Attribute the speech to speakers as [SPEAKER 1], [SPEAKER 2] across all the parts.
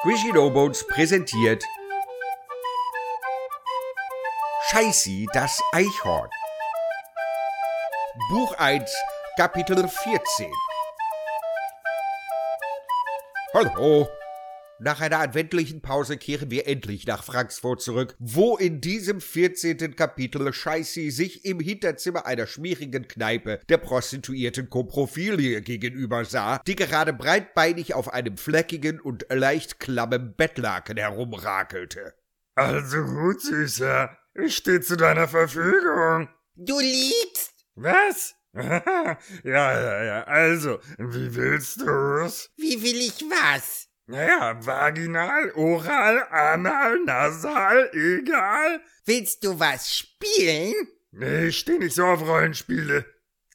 [SPEAKER 1] Squishy No Bones präsentiert Scheißi, das Eichhorn. Buch 1, Kapitel 14. Hallo. Nach einer adventlichen Pause kehren wir endlich nach Frankfurt zurück, wo in diesem 14. Kapitel Scheißi sich im Hinterzimmer einer schmierigen Kneipe der Prostituierten Koprofilie gegenüber sah, die gerade breitbeinig auf einem fleckigen und leicht klammen Bettlaken herumrakelte.
[SPEAKER 2] Also gut, Süßer. Ich stehe zu deiner Verfügung.
[SPEAKER 3] Du liegst?
[SPEAKER 2] Was? ja, ja, ja. Also, wie willst du's?
[SPEAKER 3] Wie will ich was?
[SPEAKER 2] Naja, vaginal, oral, anal, nasal, egal.
[SPEAKER 3] Willst du was spielen?
[SPEAKER 2] Nee, ich steh nicht so auf Rollenspiele.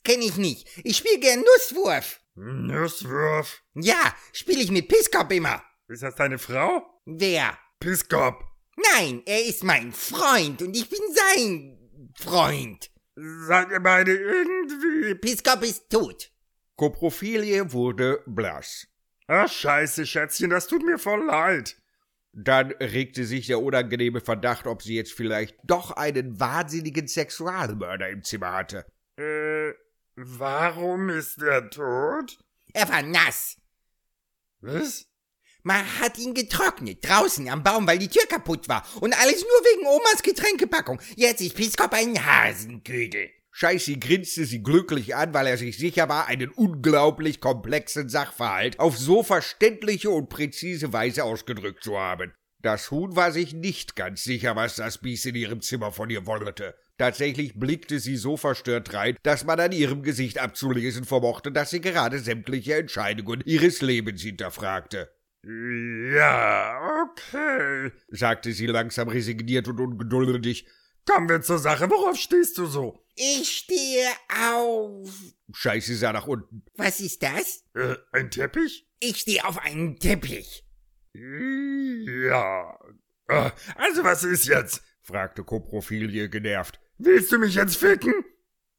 [SPEAKER 3] Kenn ich nicht. Ich spiel gern Nusswurf.
[SPEAKER 2] Nusswurf.
[SPEAKER 3] Ja, spiel ich mit Pisskop immer.
[SPEAKER 2] Ist das deine Frau?
[SPEAKER 3] Wer?
[SPEAKER 2] Pisskop.
[SPEAKER 3] Nein, er ist mein Freund und ich bin sein Freund.
[SPEAKER 2] Seid ihr beide irgendwie...
[SPEAKER 3] Pisskop ist tot.
[SPEAKER 1] Koprofilie wurde blass.
[SPEAKER 2] Ach, scheiße, Schätzchen, das tut mir voll leid.
[SPEAKER 1] Dann regte sich der unangenehme Verdacht, ob sie jetzt vielleicht doch einen wahnsinnigen Sexualmörder im Zimmer hatte.
[SPEAKER 2] Äh, warum ist er tot?
[SPEAKER 3] Er war nass.
[SPEAKER 2] Was?
[SPEAKER 3] Man hat ihn getrocknet, draußen am Baum, weil die Tür kaputt war. Und alles nur wegen Omas Getränkepackung. Jetzt ist Pisskop ein Hasenködel.
[SPEAKER 1] Scheißi grinste sie glücklich an, weil er sich sicher war, einen unglaublich komplexen Sachverhalt auf so verständliche und präzise Weise ausgedrückt zu haben. Das Huhn war sich nicht ganz sicher, was das Biest in ihrem Zimmer von ihr wollte. Tatsächlich blickte sie so verstört rein, dass man an ihrem Gesicht abzulesen vermochte, dass sie gerade sämtliche Entscheidungen ihres Lebens hinterfragte.
[SPEAKER 2] Ja, okay,
[SPEAKER 1] sagte sie langsam resigniert und ungeduldig.
[SPEAKER 2] Kommen wir zur Sache. Worauf stehst du so?
[SPEAKER 3] Ich stehe auf.
[SPEAKER 1] Scheiße sah nach unten.
[SPEAKER 3] Was ist das?
[SPEAKER 2] Äh, ein Teppich?
[SPEAKER 3] Ich stehe auf einem Teppich.
[SPEAKER 2] Ja. Äh, Also was ist jetzt?
[SPEAKER 1] fragte Koprofilie genervt.
[SPEAKER 2] Willst du mich jetzt ficken?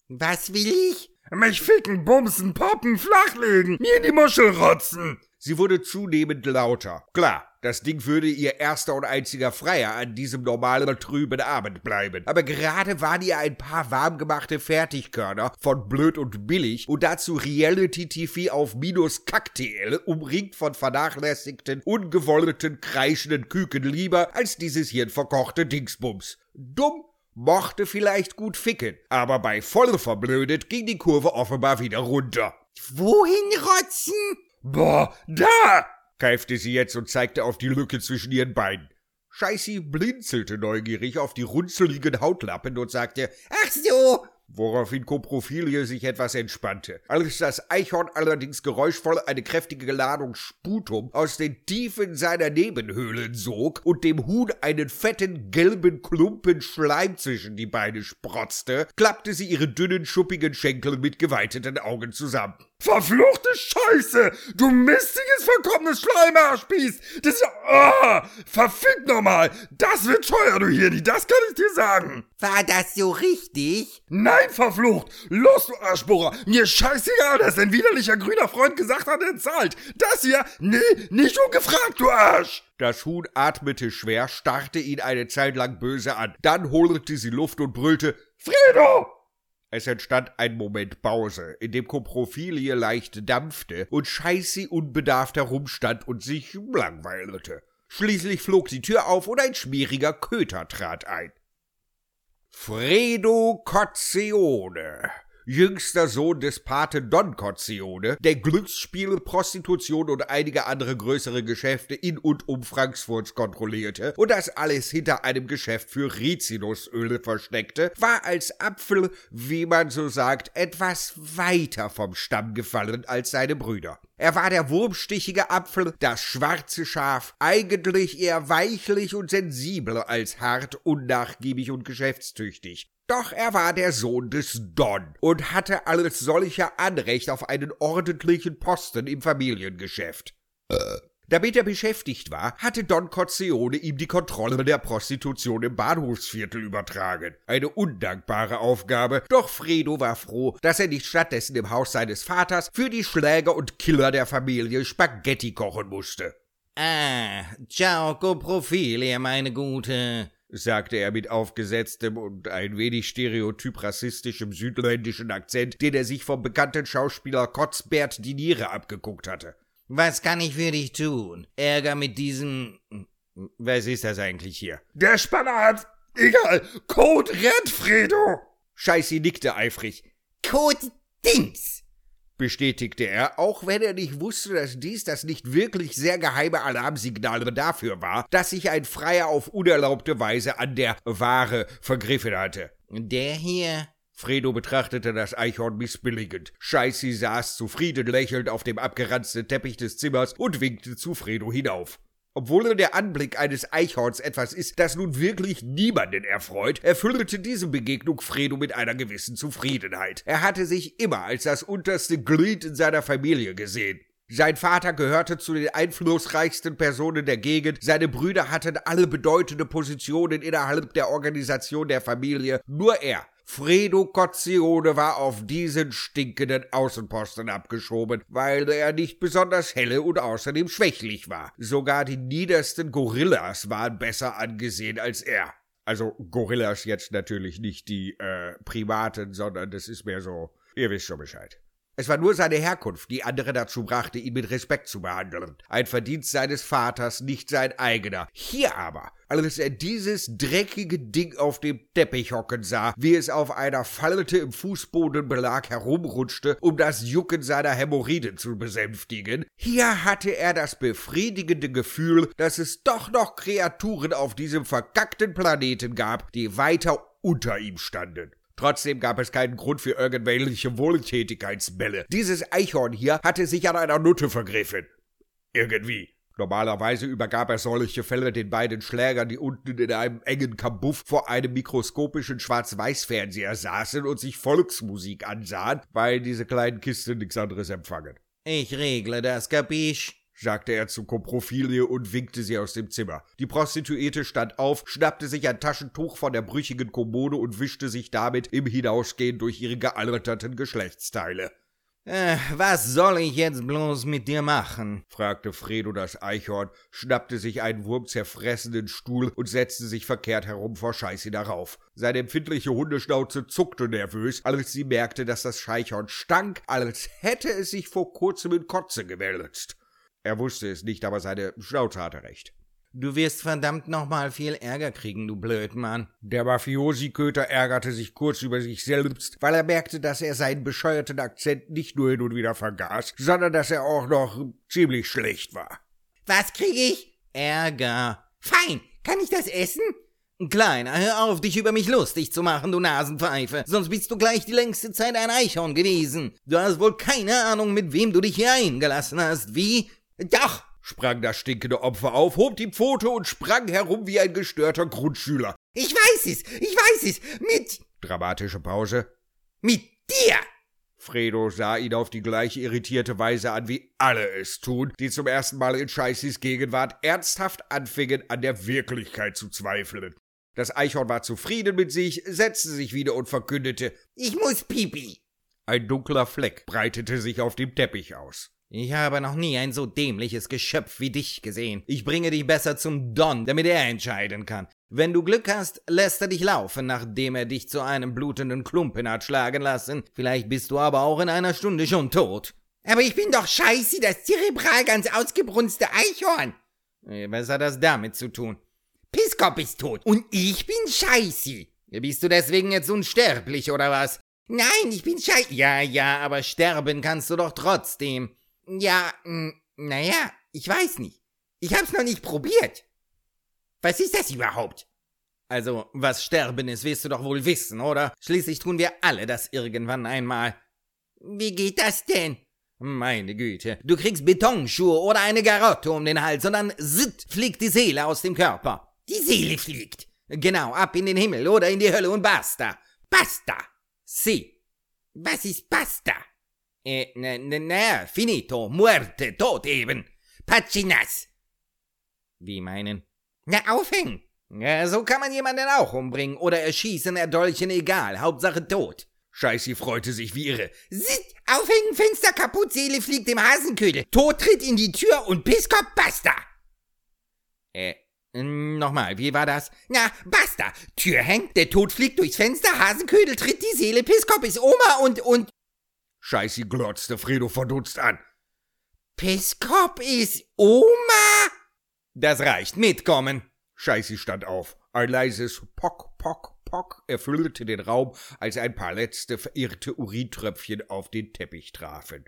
[SPEAKER 3] Was will ich?
[SPEAKER 2] Mich ficken, bumsen, poppen, flachlegen, mir in die Muschel rotzen.
[SPEAKER 1] Sie wurde zunehmend lauter. Klar, das Ding würde ihr erster und einziger Freier an diesem normalen trüben Abend bleiben. Aber gerade waren ihr ein paar warmgemachte Fertigkörner von blöd und billig und dazu Reality-TV auf minus Cocktail, umringt von vernachlässigten, ungewollten, kreischenden Küken lieber als dieses hirnverkochte Dingsbums. Dumm mochte vielleicht gut ficken, aber bei voll verblödet ging die Kurve offenbar wieder runter.
[SPEAKER 3] Wohin rotzen?
[SPEAKER 2] Boah, da!
[SPEAKER 1] Keifte sie jetzt und zeigte auf die Lücke zwischen ihren Beinen. Scheißi blinzelte neugierig auf die runzeligen Hautlappen und sagte,
[SPEAKER 3] Ach so.
[SPEAKER 1] woraufhin Koprofilie sich etwas entspannte. Als das Eichhorn allerdings geräuschvoll eine kräftige Ladung Sputum aus den Tiefen seiner Nebenhöhlen sog und dem Huhn einen fetten gelben Klumpen Schleim zwischen die Beine sprotzte, klappte sie ihre dünnen, schuppigen Schenkel mit geweiteten Augen zusammen.
[SPEAKER 2] Verfluchte Scheiße! Du mistiges, verkommenes Schleimarschspieß! Das ist ja... Oh, verfickt nochmal! Das wird teuer, du Hirni, das kann ich dir sagen!
[SPEAKER 3] War das so richtig?
[SPEAKER 2] Nein, verflucht! Los, du Arschbohrer! Mir scheißegal, dass ein widerlicher grüner Freund gesagt hat, er zahlt! Das hier? Nee, nicht ungefragt, du Arsch!
[SPEAKER 1] Das Huhn atmete schwer, starrte ihn eine Zeit lang böse an. Dann holte sie Luft und brüllte,
[SPEAKER 2] Fredo!
[SPEAKER 1] Es entstand ein Moment Pause, in dem Koprofilie leicht dampfte und Scheißi unbedarft herumstand und sich langweilte. Schließlich flog die Tür auf und ein schmieriger Köter trat ein. Fredo Cozzione, jüngster Sohn des Pate Don Cozzione, der Glücksspiele, Prostitution und einige andere größere Geschäfte in und um Frankfurt kontrollierte und das alles hinter einem Geschäft für Rizinusöle versteckte, war als Apfel, wie man so sagt, etwas weiter vom Stamm gefallen als seine Brüder. Er war der wurmstichige Apfel, das schwarze Schaf, eigentlich eher weichlich und sensibel als hart, unnachgiebig und geschäftstüchtig. Doch er war der Sohn des Don und hatte als solcher Anrecht auf einen ordentlichen Posten im Familiengeschäft. Damit er beschäftigt war, hatte Don Cozzione ihm die Kontrolle der Prostitution im Bahnhofsviertel übertragen. Eine undankbare Aufgabe, doch Fredo war froh, dass er nicht stattdessen im Haus seines Vaters für die Schläger und Killer der Familie Spaghetti kochen musste.
[SPEAKER 3] Ah, ciao Coprofilia, meine Gute,
[SPEAKER 1] sagte er mit aufgesetztem und ein wenig stereotyp rassistischem südländischen Akzent, den er sich vom bekannten Schauspieler Kotzbert die Niere abgeguckt hatte.
[SPEAKER 3] Was kann ich für dich tun? Ärger mit diesem.
[SPEAKER 1] Was ist das eigentlich hier?
[SPEAKER 2] Der Spanner hat. Egal. Code Red, Fredo.
[SPEAKER 1] Scheißi nickte eifrig.
[SPEAKER 3] Code Dings
[SPEAKER 1] bestätigte er, auch wenn er nicht wusste, dass dies das nicht wirklich sehr geheime Alarmsignal dafür war, dass sich ein Freier auf unerlaubte Weise an der Ware vergriffen hatte.
[SPEAKER 3] Der hier
[SPEAKER 1] Fredo betrachtete das Eichhorn missbilligend. Scheißi saß zufrieden lächelnd auf dem abgeranzten Teppich des Zimmers und winkte zu Fredo hinauf. Obwohl der Anblick eines Eichhorns etwas ist, das nun wirklich niemanden erfreut, erfüllte diese Begegnung Fredo mit einer gewissen Zufriedenheit. Er hatte sich immer als das unterste Glied in seiner Familie gesehen. Sein Vater gehörte zu den einflussreichsten Personen der Gegend, seine Brüder hatten alle bedeutende Positionen innerhalb der Organisation der Familie, nur er Fredo Cozzione war auf diesen stinkenden Außenposten abgeschoben, weil er nicht besonders helle und außerdem schwächlich war. Sogar die niedersten Gorillas waren besser angesehen als er. Also Gorillas jetzt natürlich nicht die äh, Primaten, sondern das ist mehr so, ihr wisst schon Bescheid. Es war nur seine Herkunft, die andere dazu brachte, ihn mit Respekt zu behandeln. Ein Verdienst seines Vaters, nicht sein eigener. Hier aber, als er dieses dreckige Ding auf dem Teppich hocken sah, wie es auf einer Falte im Fußbodenbelag herumrutschte, um das Jucken seiner Hämorrhoiden zu besänftigen, hier hatte er das befriedigende Gefühl, dass es doch noch Kreaturen auf diesem verkackten Planeten gab, die weiter unter ihm standen. Trotzdem gab es keinen Grund für irgendwelche Wohltätigkeitsbälle. Dieses Eichhorn hier hatte sich an einer Nutte vergriffen. Irgendwie. Normalerweise übergab er solche Fälle den beiden Schlägern, die unten in einem engen Kabuff vor einem mikroskopischen Schwarz-Weiß-Fernseher saßen und sich Volksmusik ansahen, weil diese kleinen Kisten nichts anderes empfangen.
[SPEAKER 3] Ich regle das, Kapisch?
[SPEAKER 1] Sagte er zu Koprofilie und winkte sie aus dem Zimmer. Die Prostituierte stand auf, schnappte sich ein Taschentuch von der brüchigen Kommode und wischte sich damit im Hinausgehen durch ihre gealterten Geschlechtsteile.
[SPEAKER 3] Äh, was soll ich jetzt bloß mit dir machen?
[SPEAKER 1] fragte Fredo das Eichhorn, schnappte sich einen wurmzerfressenen Stuhl und setzte sich verkehrt herum vor Scheiße darauf. Seine empfindliche Hundeschnauze zuckte nervös, als sie merkte, dass das Scheichhorn stank, als hätte es sich vor kurzem in Kotze gewälzt. Er wusste es nicht, aber seine Schnauze hatte recht.
[SPEAKER 3] Du wirst verdammt nochmal viel Ärger kriegen, du Blödmann.
[SPEAKER 1] Der Mafiosi-Köter ärgerte sich kurz über sich selbst, weil er merkte, dass er seinen bescheuerten Akzent nicht nur hin und wieder vergaß, sondern dass er auch noch ziemlich schlecht war.
[SPEAKER 3] Was krieg ich? Ärger. Fein. Kann ich das essen? Kleiner, hör auf, dich über mich lustig zu machen, du Nasenpfeife, sonst bist du gleich die längste Zeit ein Eichhorn gewesen. Du hast wohl keine Ahnung, mit wem du dich hier eingelassen hast, wie?
[SPEAKER 1] Doch, sprang das stinkende Opfer auf, hob die Pfote und sprang herum wie ein gestörter Grundschüler.
[SPEAKER 3] Ich weiß es, ich weiß es, mit.
[SPEAKER 1] Dramatische Pause.
[SPEAKER 3] Mit dir!
[SPEAKER 1] Fredo sah ihn auf die gleiche irritierte Weise an, wie alle es tun, die zum ersten Mal in Scheißis Gegenwart ernsthaft anfingen, an der Wirklichkeit zu zweifeln. Das Eichhorn war zufrieden mit sich, setzte sich wieder und verkündete,
[SPEAKER 3] ich muss pipi.
[SPEAKER 1] Ein dunkler Fleck breitete sich auf dem Teppich aus.
[SPEAKER 3] Ich habe noch nie ein so dämliches Geschöpf wie dich gesehen. Ich bringe dich besser zum Don, damit er entscheiden kann. Wenn du Glück hast, lässt er dich laufen, nachdem er dich zu einem blutenden Klumpen hat schlagen lassen. Vielleicht bist du aber auch in einer Stunde schon tot. Aber ich bin doch scheiße, das zerebral ganz ausgebrunste Eichhorn. Was hat das damit zu tun? Piskop ist tot und ich bin scheiße. Bist du deswegen jetzt unsterblich oder was? Nein, ich bin scheiße. Ja, ja, aber sterben kannst du doch trotzdem. Ja, naja, ich weiß nicht. Ich hab's noch nicht probiert. Was ist das überhaupt? Also, was Sterben ist, wirst du doch wohl wissen, oder? Schließlich tun wir alle das irgendwann einmal. Wie geht das denn? Meine Güte, du kriegst Betonschuhe oder eine Garotte um den Hals und dann zitt, fliegt die Seele aus dem Körper. Die Seele fliegt. Genau, ab in den Himmel oder in die Hölle und basta. Basta. Si. Was ist basta? Eh, na, na, finito, muerte, tot eben. Pacinas. Wie meinen? Na, aufhängen. Ja, so kann man jemanden auch umbringen oder erschießen, erdolchen, egal, Hauptsache tot.
[SPEAKER 1] Scheißi freute sich wie irre.
[SPEAKER 3] Sitt, aufhängen, Fenster kaputt, Seele fliegt im Hasenködel. Tod tritt in die Tür und Piskop basta. Äh, nochmal, wie war das? Na, basta! Tür hängt, der Tod fliegt durchs Fenster, Hasenködel tritt die Seele, Piskop ist Oma und, und...
[SPEAKER 1] Scheiße, glotzte Fredo verdutzt an.
[SPEAKER 3] Piskop ist Oma? Das reicht, mitkommen.
[SPEAKER 1] Scheiße stand auf. Ein leises Pock, Pock, Pock erfüllte den Raum, als ein paar letzte verirrte Urintröpfchen auf den Teppich trafen.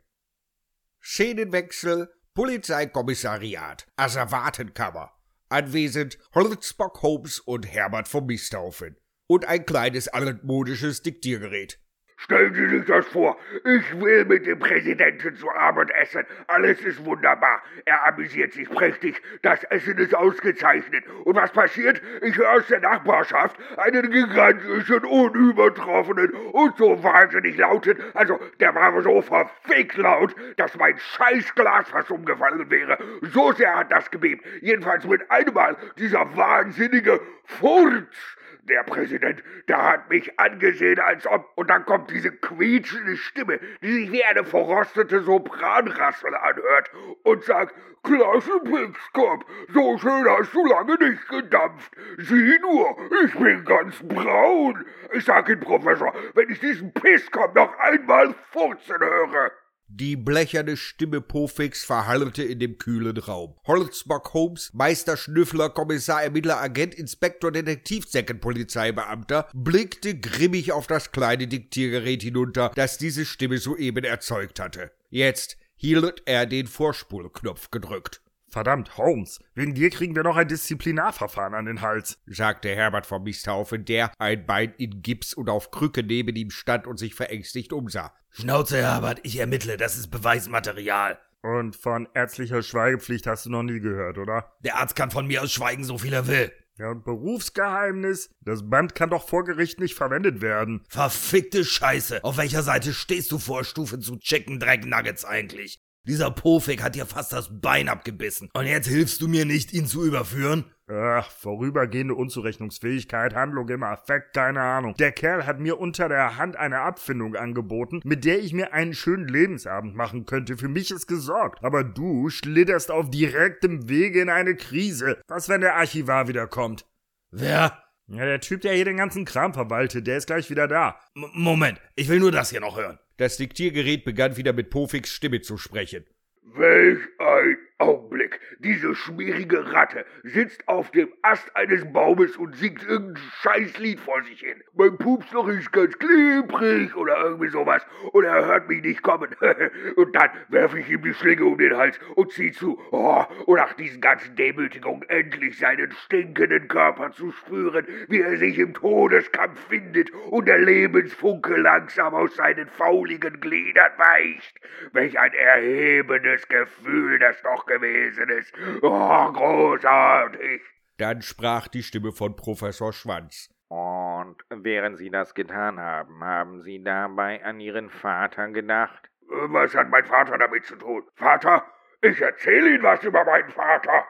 [SPEAKER 1] Szenenwechsel, Polizeikommissariat, Asservatenkammer. Anwesend Holzbock Holmes und Herbert vom Misthaufen. Und ein kleines altmodisches Diktiergerät.
[SPEAKER 4] Stellen Sie sich das vor, ich will mit dem Präsidenten zu Abend essen. Alles ist wunderbar. Er amüsiert sich prächtig. Das Essen ist ausgezeichnet. Und was passiert? Ich höre aus der Nachbarschaft einen gigantischen, unübertroffenen und so wahnsinnig lauten, also der war so verfickt laut, dass mein Scheißglas fast umgefallen wäre. So sehr hat das gebebt. Jedenfalls mit einem Mal dieser wahnsinnige Furz der Präsident, der hat mich angesehen, als ob. Und dann kommt diese quietschende Stimme, die sich wie eine verrostete Sopranrassel anhört und sagt: Klasse, Pixkop, so schön hast du lange nicht gedampft. Sieh nur, ich bin ganz braun. Ich sag Ihnen, Professor, wenn ich diesen Pisskop noch einmal furzen höre.
[SPEAKER 1] Die blecherne Stimme Pofix verhallte in dem kühlen Raum. Holzbock Holmes, Meister Schnüffler, Kommissar, Ermittler, Agent, Inspektor, Detektivsäcken, Polizeibeamter, blickte grimmig auf das kleine Diktiergerät hinunter, das diese Stimme soeben erzeugt hatte. Jetzt hielt er den Vorspulknopf gedrückt.
[SPEAKER 2] Verdammt, Holmes, wegen dir kriegen wir noch ein Disziplinarverfahren an den Hals,
[SPEAKER 1] sagte Herbert vom Misthaufen, der ein Bein in Gips und auf Krücke neben ihm stand und sich verängstigt umsah.
[SPEAKER 5] Schnauze, Herbert, ich ermittle, das ist Beweismaterial.
[SPEAKER 2] Und von ärztlicher Schweigepflicht hast du noch nie gehört, oder?
[SPEAKER 5] Der Arzt kann von mir aus schweigen, so viel er will.
[SPEAKER 2] Ja, und Berufsgeheimnis? Das Band kann doch vor Gericht nicht verwendet werden.
[SPEAKER 5] Verfickte Scheiße! Auf welcher Seite stehst du vor Stufe zu Chicken Drag Nuggets eigentlich? Dieser Pofik hat dir fast das Bein abgebissen. Und jetzt hilfst du mir nicht, ihn zu überführen?
[SPEAKER 2] Ach, vorübergehende Unzurechnungsfähigkeit, Handlung im Affekt, keine Ahnung. Der Kerl hat mir unter der Hand eine Abfindung angeboten, mit der ich mir einen schönen Lebensabend machen könnte. Für mich ist gesorgt. Aber du schlitterst auf direktem Wege in eine Krise. Was, wenn der Archivar wiederkommt?
[SPEAKER 5] Wer?
[SPEAKER 2] Ja, der Typ, der hier den ganzen Kram verwaltet, der ist gleich wieder da.
[SPEAKER 5] M Moment, ich will nur das hier noch hören.
[SPEAKER 1] Das Diktiergerät begann wieder mit Pofix Stimme zu sprechen.
[SPEAKER 4] Welch ein Augenblick. Diese schmierige Ratte sitzt auf dem Ast eines Baumes und singt irgendein Scheißlied vor sich hin. Mein Pupsloch ist ganz klebrig oder irgendwie sowas. Und er hört mich nicht kommen. und dann werfe ich ihm die Schlinge um den Hals und zieh zu. Oh, und nach diesen ganzen Demütigungen endlich seinen stinkenden Körper zu spüren, wie er sich im Todeskampf findet und der Lebensfunke langsam aus seinen fauligen Gliedern weicht. Welch ein erhebendes Gefühl das doch gewesen ist. Oh, großartig.
[SPEAKER 1] Dann sprach die Stimme von Professor Schwanz.
[SPEAKER 6] Und während Sie das getan haben, haben Sie dabei an Ihren Vater gedacht?
[SPEAKER 4] Was hat mein Vater damit zu tun? Vater? Ich erzähle Ihnen was über meinen Vater.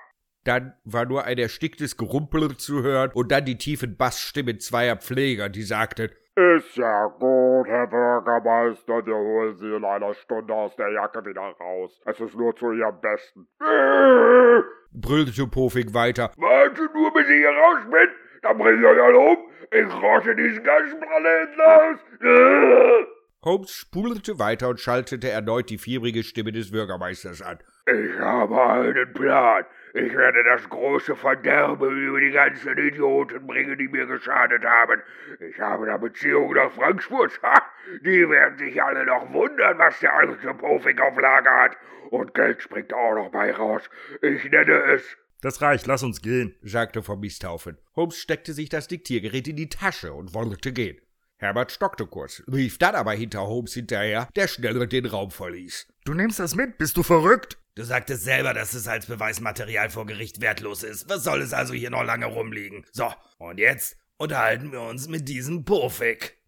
[SPEAKER 1] Dann war nur ein ersticktes Gerumpel zu hören und dann die tiefen Bassstimmen zweier Pfleger, die sagten,
[SPEAKER 7] ist ja gut, Herr Bürgermeister, wir holen Sie in einer Stunde aus der Jacke wieder raus. Es ist nur zu Ihrem Besten.
[SPEAKER 1] brüllte Pofik weiter.
[SPEAKER 4] Warte nur, bis ich hier raus bin, dann bring ich euch alle um. Ich rotte diesen ganzen Planeten aus.
[SPEAKER 1] Holmes spulte weiter und schaltete erneut die fiebrige Stimme des Bürgermeisters an.
[SPEAKER 4] Ich habe einen Plan. Ich werde das große Verderben über die ganzen Idioten bringen, die mir geschadet haben. Ich habe da Beziehungen nach Frankfurt. Ha! Die werden sich alle noch wundern, was der alte Pofik auf Lager hat. Und Geld springt auch noch bei raus. Ich nenne es
[SPEAKER 2] das reicht, lass uns gehen,
[SPEAKER 1] sagte vom Misthaufen. Holmes steckte sich das Diktiergerät in die Tasche und wollte gehen. Herbert stockte kurz, lief dann aber hinter Holmes hinterher, der schnell den Raum verließ.
[SPEAKER 2] Du nimmst das mit, bist du verrückt?
[SPEAKER 5] Du sagtest selber, dass es als Beweismaterial vor Gericht wertlos ist. Was soll es also hier noch lange rumliegen? So, und jetzt unterhalten wir uns mit diesem Pofik.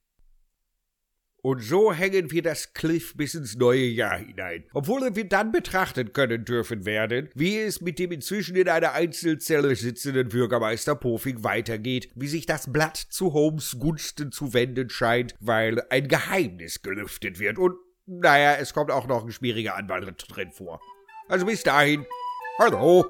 [SPEAKER 1] Und so hängen wir das Cliff bis ins neue Jahr hinein, obwohl wir dann betrachten können dürfen werden, wie es mit dem inzwischen in einer Einzelzelle sitzenden Bürgermeister Pofik weitergeht, wie sich das Blatt zu Holmes Gunsten zu wenden scheint, weil ein Geheimnis gelüftet wird und naja, es kommt auch noch ein schwieriger Anwalt drin vor. Also bis dahin, hallo.